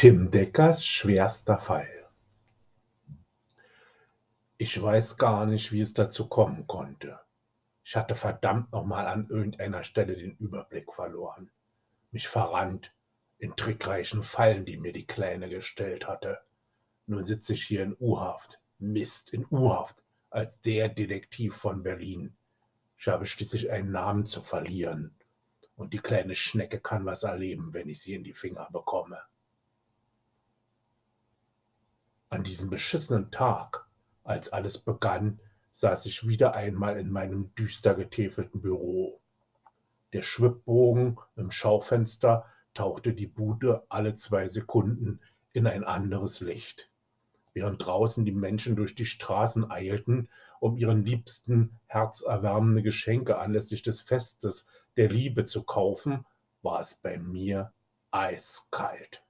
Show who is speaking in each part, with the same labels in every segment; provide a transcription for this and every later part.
Speaker 1: Tim Deckers schwerster Fall. Ich weiß gar nicht, wie es dazu kommen konnte. Ich hatte verdammt nochmal an irgendeiner Stelle den Überblick verloren, mich verrannt in trickreichen Fallen, die mir die Kleine gestellt hatte. Nun sitze ich hier in U-Haft. Mist, in U-Haft, als der Detektiv von Berlin. Ich habe schließlich einen Namen zu verlieren. Und die kleine Schnecke kann was erleben, wenn ich sie in die Finger bekomme. An diesem beschissenen Tag, als alles begann, saß ich wieder einmal in meinem düster getäfelten Büro. Der Schwibbogen im Schaufenster tauchte die Bude alle zwei Sekunden in ein anderes Licht. Während draußen die Menschen durch die Straßen eilten, um ihren Liebsten herzerwärmende Geschenke anlässlich des Festes der Liebe zu kaufen, war es bei mir eiskalt.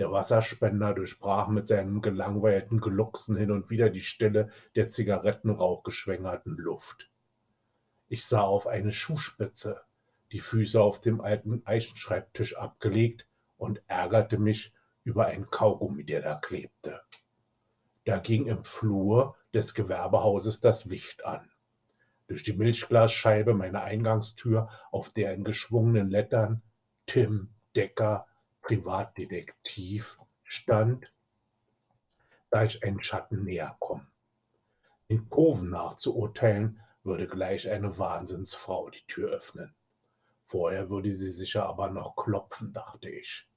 Speaker 1: Der Wasserspender durchbrach mit seinem gelangweilten Glucksen hin und wieder die Stille der zigarettenrauchgeschwängerten Luft. Ich sah auf eine Schuhspitze, die Füße auf dem alten Eichenschreibtisch abgelegt und ärgerte mich über ein Kaugummi, der da klebte. Da ging im Flur des Gewerbehauses das Licht an. Durch die Milchglasscheibe meiner Eingangstür, auf der in geschwungenen Lettern Tim Decker Privatdetektiv stand, da ich einen Schatten näher komme. In Kurven nachzuurteilen, würde gleich eine Wahnsinnsfrau die Tür öffnen. Vorher würde sie sicher aber noch klopfen, dachte ich.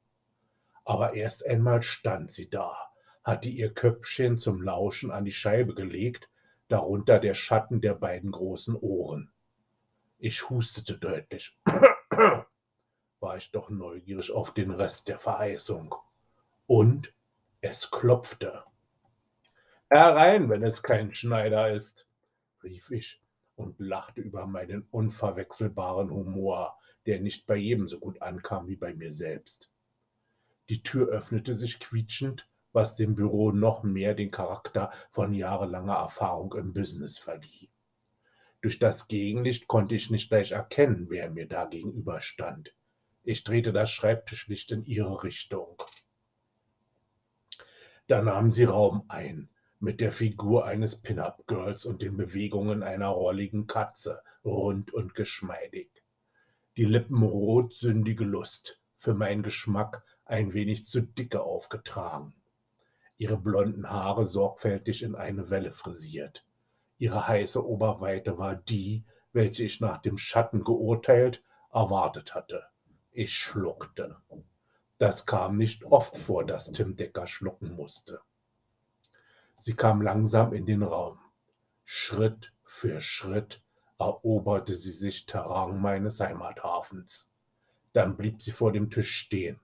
Speaker 1: Aber erst einmal stand sie da, hatte ihr Köpfchen zum Lauschen an die Scheibe gelegt, darunter der Schatten der beiden großen Ohren. Ich hustete deutlich war ich doch neugierig auf den Rest der Verheißung. Und es klopfte. Herein, wenn es kein Schneider ist, rief ich und lachte über meinen unverwechselbaren Humor, der nicht bei jedem so gut ankam wie bei mir selbst. Die Tür öffnete sich quietschend, was dem Büro noch mehr den Charakter von jahrelanger Erfahrung im Business verlieh. Durch das Gegenlicht konnte ich nicht gleich erkennen, wer mir da gegenüberstand. Ich drehte das Schreibtischlicht in ihre Richtung. Da nahm sie Raum ein, mit der Figur eines Pin-up-Girls und den Bewegungen einer rolligen Katze, rund und geschmeidig. Die Lippen rot, sündige Lust, für meinen Geschmack ein wenig zu dicke aufgetragen. Ihre blonden Haare sorgfältig in eine Welle frisiert. Ihre heiße Oberweite war die, welche ich nach dem Schatten geurteilt, erwartet hatte. Ich schluckte. Das kam nicht oft vor, dass Tim Decker schlucken musste. Sie kam langsam in den Raum. Schritt für Schritt eroberte sie sich Terrain meines Heimathafens. Dann blieb sie vor dem Tisch stehen,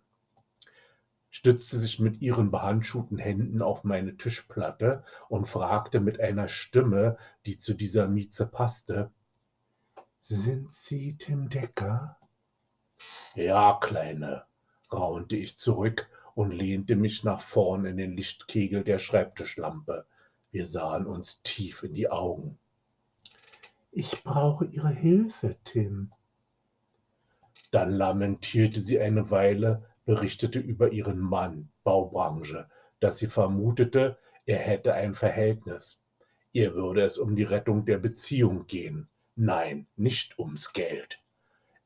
Speaker 1: stützte sich mit ihren behandschuhten Händen auf meine Tischplatte und fragte mit einer Stimme, die zu dieser Mieze passte, Sind Sie Tim Decker? Ja, Kleine, raunte ich zurück und lehnte mich nach vorn in den Lichtkegel der Schreibtischlampe. Wir sahen uns tief in die Augen. Ich brauche Ihre Hilfe, Tim. Dann lamentierte sie eine Weile, berichtete über ihren Mann, Baubranche, dass sie vermutete, er hätte ein Verhältnis. Ihr würde es um die Rettung der Beziehung gehen. Nein, nicht ums Geld.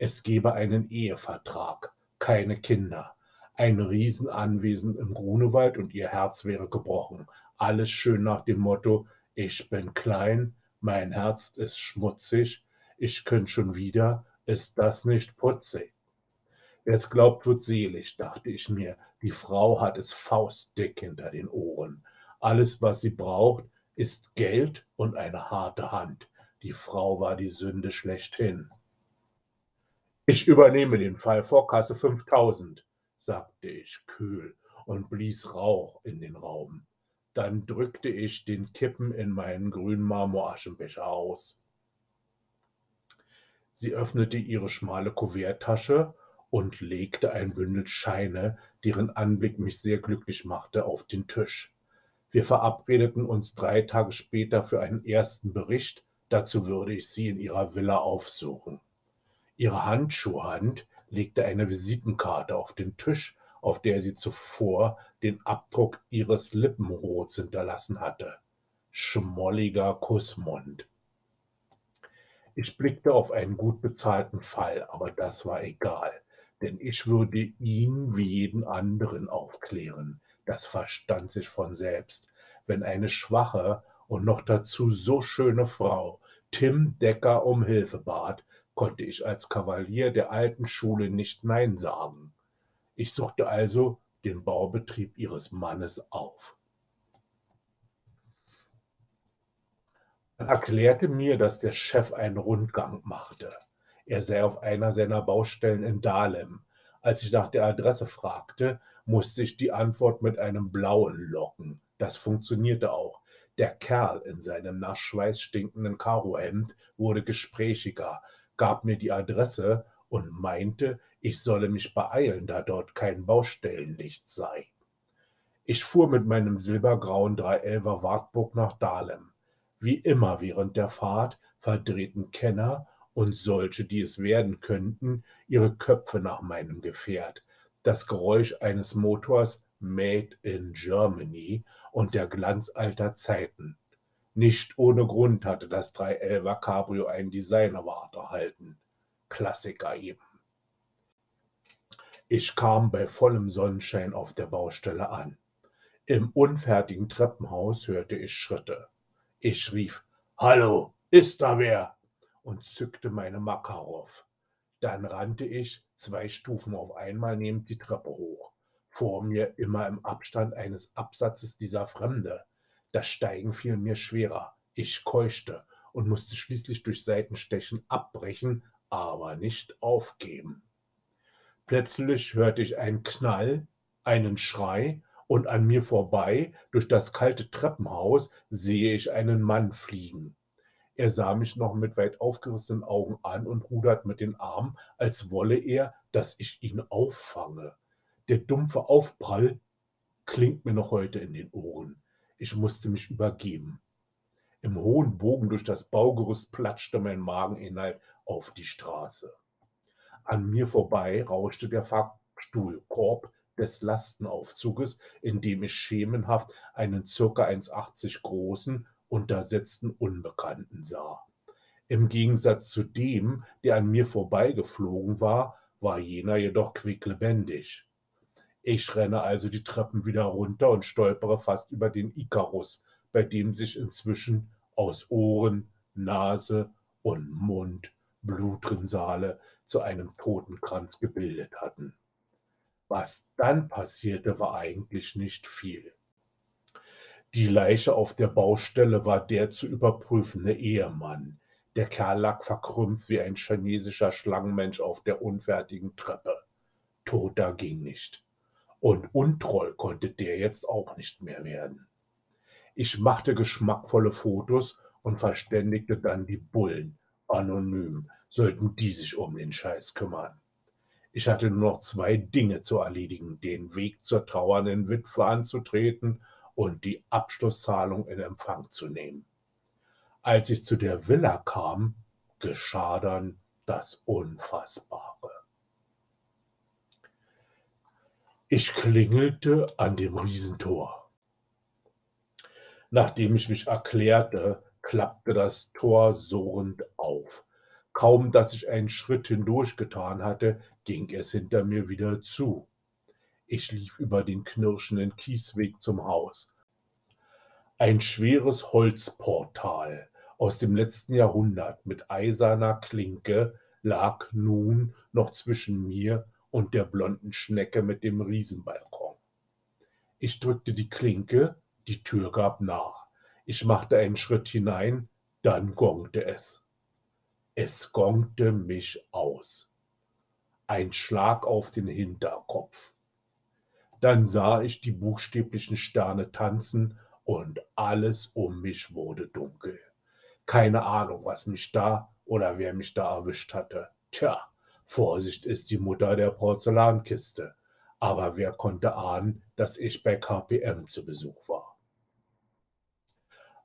Speaker 1: Es gebe einen Ehevertrag, keine Kinder, ein Riesenanwesen im Grunewald und ihr Herz wäre gebrochen. Alles schön nach dem Motto, ich bin klein, mein Herz ist schmutzig, ich könnt schon wieder, ist das nicht putzig? Wer's glaubt, wird selig, dachte ich mir. Die Frau hat es faustdick hinter den Ohren. Alles, was sie braucht, ist Geld und eine harte Hand. Die Frau war die Sünde schlechthin. Ich übernehme den Fall Vorkasse 5000, sagte ich kühl und blies Rauch in den Raum. Dann drückte ich den Kippen in meinen grünen Marmoraschenbecher aus. Sie öffnete ihre schmale Kuverttasche und legte ein Bündel Scheine, deren Anblick mich sehr glücklich machte, auf den Tisch. Wir verabredeten uns drei Tage später für einen ersten Bericht, dazu würde ich sie in ihrer Villa aufsuchen. Ihre Handschuhhand legte eine Visitenkarte auf den Tisch, auf der sie zuvor den Abdruck ihres Lippenrots hinterlassen hatte. Schmolliger Kussmund. Ich blickte auf einen gut bezahlten Fall, aber das war egal, denn ich würde ihn wie jeden anderen aufklären. Das verstand sich von selbst. Wenn eine schwache und noch dazu so schöne Frau Tim Decker um Hilfe bat, konnte ich als Kavalier der alten Schule nicht Nein sagen. Ich suchte also den Baubetrieb ihres Mannes auf. Man erklärte mir, dass der Chef einen Rundgang machte. Er sei auf einer seiner Baustellen in Dahlem. Als ich nach der Adresse fragte, musste ich die Antwort mit einem blauen locken. Das funktionierte auch. Der Kerl in seinem nach Schweiß stinkenden Karohemd wurde gesprächiger, gab mir die Adresse und meinte, ich solle mich beeilen, da dort kein Baustellenlicht sei. Ich fuhr mit meinem silbergrauen 311er Wartburg nach Dahlem. Wie immer während der Fahrt verdrehten Kenner und solche, die es werden könnten, ihre Köpfe nach meinem Gefährt. Das Geräusch eines Motors Made in Germany und der Glanz alter Zeiten. Nicht ohne Grund hatte das 311er Cabrio einen Designerwart erhalten. Klassiker eben. Ich kam bei vollem Sonnenschein auf der Baustelle an. Im unfertigen Treppenhaus hörte ich Schritte. Ich rief, Hallo, ist da wer? und zückte meine Makarov. Dann rannte ich zwei Stufen auf einmal neben die Treppe hoch. Vor mir immer im Abstand eines Absatzes dieser Fremde. Das Steigen fiel mir schwerer. Ich keuchte und musste schließlich durch Seitenstechen abbrechen, aber nicht aufgeben. Plötzlich hörte ich einen Knall, einen Schrei, und an mir vorbei, durch das kalte Treppenhaus, sehe ich einen Mann fliegen. Er sah mich noch mit weit aufgerissenen Augen an und rudert mit den Armen, als wolle er, dass ich ihn auffange. Der dumpfe Aufprall klingt mir noch heute in den Ohren. Ich musste mich übergeben. Im hohen Bogen durch das Baugerüst platschte mein Mageninhalt auf die Straße. An mir vorbei rauschte der Fahrstuhlkorb des Lastenaufzuges, in dem ich schemenhaft einen circa 1,80 großen, untersetzten Unbekannten sah. Im Gegensatz zu dem, der an mir vorbeigeflogen war, war jener jedoch quicklebendig. Ich renne also die Treppen wieder runter und stolpere fast über den Ikarus, bei dem sich inzwischen aus Ohren, Nase und Mund Blutrinsale zu einem Totenkranz gebildet hatten. Was dann passierte, war eigentlich nicht viel. Die Leiche auf der Baustelle war der zu überprüfende Ehemann. Der Kerl lag verkrümmt wie ein chinesischer Schlangenmensch auf der unfertigen Treppe. Toter ging nicht. Und untreu konnte der jetzt auch nicht mehr werden. Ich machte geschmackvolle Fotos und verständigte dann die Bullen, anonym, sollten die sich um den Scheiß kümmern. Ich hatte nur noch zwei Dinge zu erledigen, den Weg zur trauernden Witwe anzutreten und die Abschlusszahlung in Empfang zu nehmen. Als ich zu der Villa kam, geschah dann das Unfassbare. Ich klingelte an dem Riesentor. Nachdem ich mich erklärte, klappte das Tor surrend auf. Kaum dass ich einen Schritt hindurch getan hatte, ging es hinter mir wieder zu. Ich lief über den knirschenden Kiesweg zum Haus. Ein schweres Holzportal aus dem letzten Jahrhundert mit eiserner Klinke lag nun noch zwischen mir und der blonden Schnecke mit dem Riesenbalkon. Ich drückte die Klinke, die Tür gab nach. Ich machte einen Schritt hinein, dann gongte es. Es gongte mich aus. Ein Schlag auf den Hinterkopf. Dann sah ich die buchstäblichen Sterne tanzen und alles um mich wurde dunkel. Keine Ahnung, was mich da oder wer mich da erwischt hatte. Tja, Vorsicht ist die Mutter der Porzellankiste. Aber wer konnte ahnen, dass ich bei KPM zu Besuch war?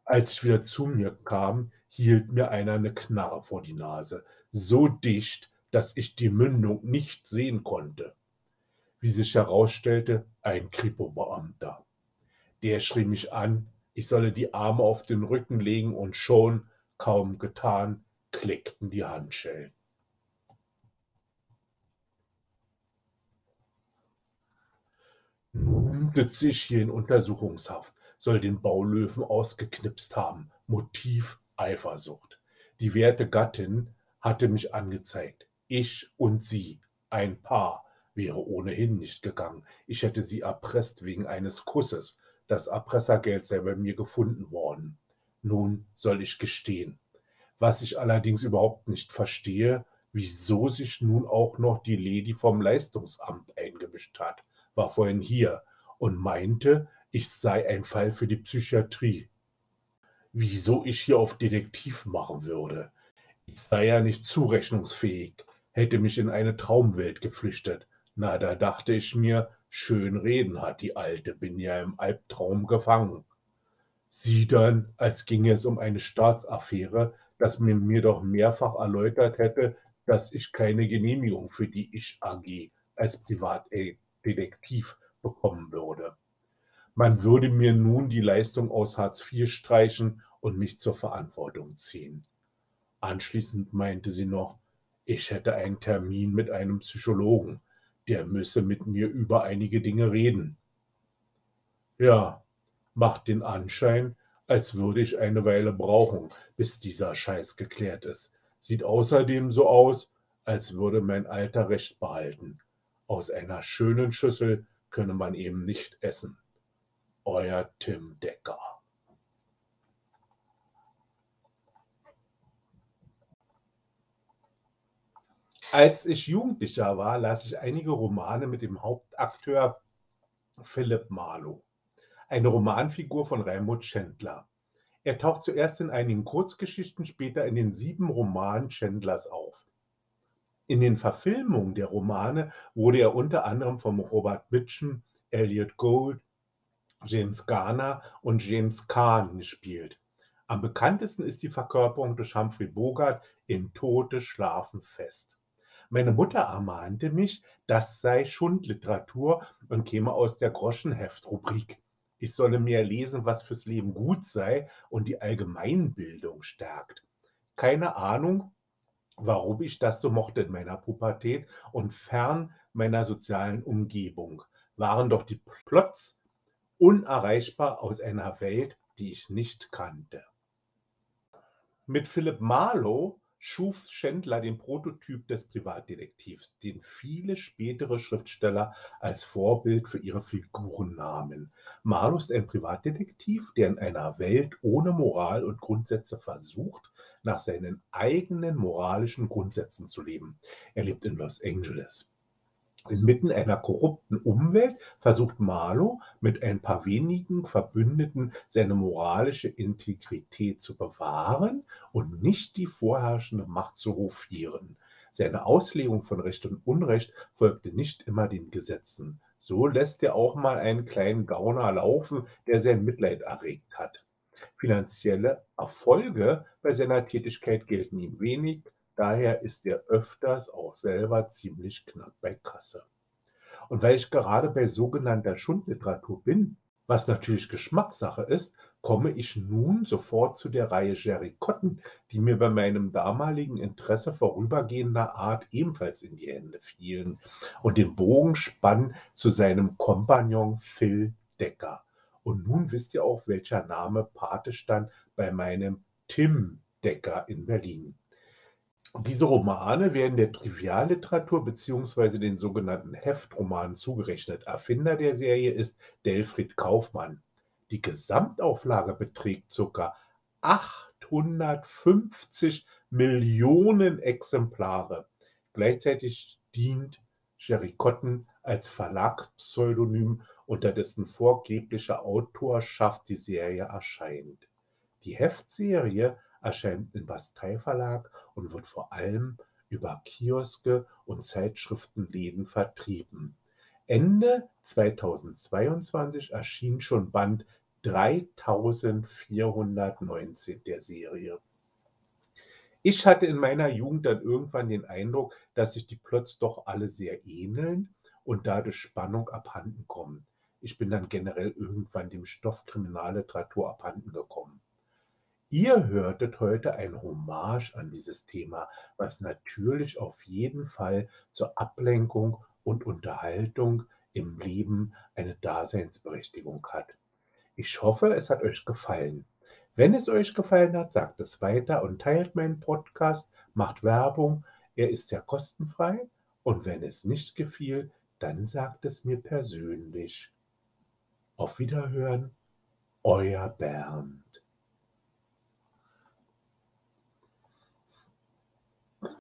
Speaker 1: Als ich wieder zu mir kam, hielt mir einer eine Knarre vor die Nase, so dicht, dass ich die Mündung nicht sehen konnte. Wie sich herausstellte, ein Kripo-Beamter. Der schrie mich an, ich solle die Arme auf den Rücken legen und schon, kaum getan, klickten die Handschellen. Nun sitze ich hier in Untersuchungshaft, soll den Baulöwen ausgeknipst haben. Motiv Eifersucht. Die werte Gattin hatte mich angezeigt. Ich und sie, ein Paar, wäre ohnehin nicht gegangen. Ich hätte sie erpresst wegen eines Kusses. Das Erpressergeld sei bei mir gefunden worden. Nun soll ich gestehen. Was ich allerdings überhaupt nicht verstehe, wieso sich nun auch noch die Lady vom Leistungsamt eingemischt hat, war vorhin hier und meinte, ich sei ein Fall für die Psychiatrie. Wieso ich hier auf Detektiv machen würde? Ich sei ja nicht zurechnungsfähig, hätte mich in eine Traumwelt geflüchtet. Na, da dachte ich mir, schön reden hat die Alte, bin ja im Albtraum gefangen. Sie dann, als ginge es um eine Staatsaffäre, dass man mir doch mehrfach erläutert hätte, dass ich keine Genehmigung für die Ich AG als Privatdetektiv bekommen würde. Man würde mir nun die Leistung aus Hartz IV streichen und mich zur Verantwortung ziehen. Anschließend meinte sie noch, ich hätte einen Termin mit einem Psychologen, der müsse mit mir über einige Dinge reden. Ja, macht den Anschein, als würde ich eine Weile brauchen, bis dieser Scheiß geklärt ist. Sieht außerdem so aus, als würde mein Alter recht behalten. Aus einer schönen Schüssel könne man eben nicht essen. Euer Tim Decker. Als ich Jugendlicher war, las ich einige Romane mit dem Hauptakteur Philipp Marlowe, eine Romanfigur von Raimund Chandler. Er taucht zuerst in einigen Kurzgeschichten, später in den sieben Romanen Chandlers auf. In den Verfilmungen der Romane wurde er unter anderem von Robert Mitchum, Elliot Gould, James Garner und James Caan gespielt. Am bekanntesten ist die Verkörperung durch Humphrey Bogart in Tote schlafen fest. Meine Mutter ermahnte mich, das sei Schundliteratur und käme aus der Groschenheft-Rubrik. Ich solle mehr lesen, was fürs Leben gut sei und die Allgemeinbildung stärkt. Keine Ahnung, warum ich das so mochte in meiner Pubertät und fern meiner sozialen Umgebung, waren doch die Plots unerreichbar aus einer Welt, die ich nicht kannte. Mit Philipp Marlowe schuf Schindler den Prototyp des Privatdetektivs, den viele spätere Schriftsteller als Vorbild für ihre Figuren nahmen. Marlowe ist ein Privatdetektiv, der in einer Welt ohne Moral und Grundsätze versucht, nach seinen eigenen moralischen Grundsätzen zu leben. Er lebt in Los Angeles. Inmitten einer korrupten Umwelt versucht Marlow mit ein paar wenigen Verbündeten seine moralische Integrität zu bewahren und nicht die vorherrschende Macht zu hofieren. Seine Auslegung von Recht und Unrecht folgte nicht immer den Gesetzen. So lässt er auch mal einen kleinen Gauner laufen, der sein Mitleid erregt hat. Finanzielle Erfolge bei seiner Tätigkeit gelten ihm wenig, Daher ist er öfters auch selber ziemlich knapp bei Kasse. Und weil ich gerade bei sogenannter Schundliteratur bin, was natürlich Geschmackssache ist, komme ich nun sofort zu der Reihe Jerry Cotton, die mir bei meinem damaligen Interesse vorübergehender Art ebenfalls in die Hände fielen und den Bogen spannen zu seinem Kompagnon Phil Decker. Und nun wisst ihr auch, welcher Name Pate stand bei meinem Tim Decker in Berlin. Diese Romane werden der Trivialliteratur beziehungsweise den sogenannten Heftromanen zugerechnet. Erfinder der Serie ist Delfried Kaufmann. Die Gesamtauflage beträgt ca. 850 Millionen Exemplare. Gleichzeitig dient Jerry Cotton als Verlagspseudonym, unter dessen vorgeblicher Autorschaft die Serie erscheint. Die Heftserie erscheint im Bastei-Verlag und wird vor allem über Kioske und Zeitschriftenläden vertrieben. Ende 2022 erschien schon Band 3419 der Serie. Ich hatte in meiner Jugend dann irgendwann den Eindruck, dass sich die Plots doch alle sehr ähneln und dadurch Spannung abhanden kommen. Ich bin dann generell irgendwann dem Stoff Kriminalliteratur abhanden gekommen. Ihr hörtet heute ein Hommage an dieses Thema, was natürlich auf jeden Fall zur Ablenkung und Unterhaltung im Leben eine Daseinsberechtigung hat. Ich hoffe, es hat euch gefallen. Wenn es euch gefallen hat, sagt es weiter und teilt meinen Podcast, macht Werbung. Er ist ja kostenfrei. Und wenn es nicht gefiel, dann sagt es mir persönlich. Auf Wiederhören, euer Bernd.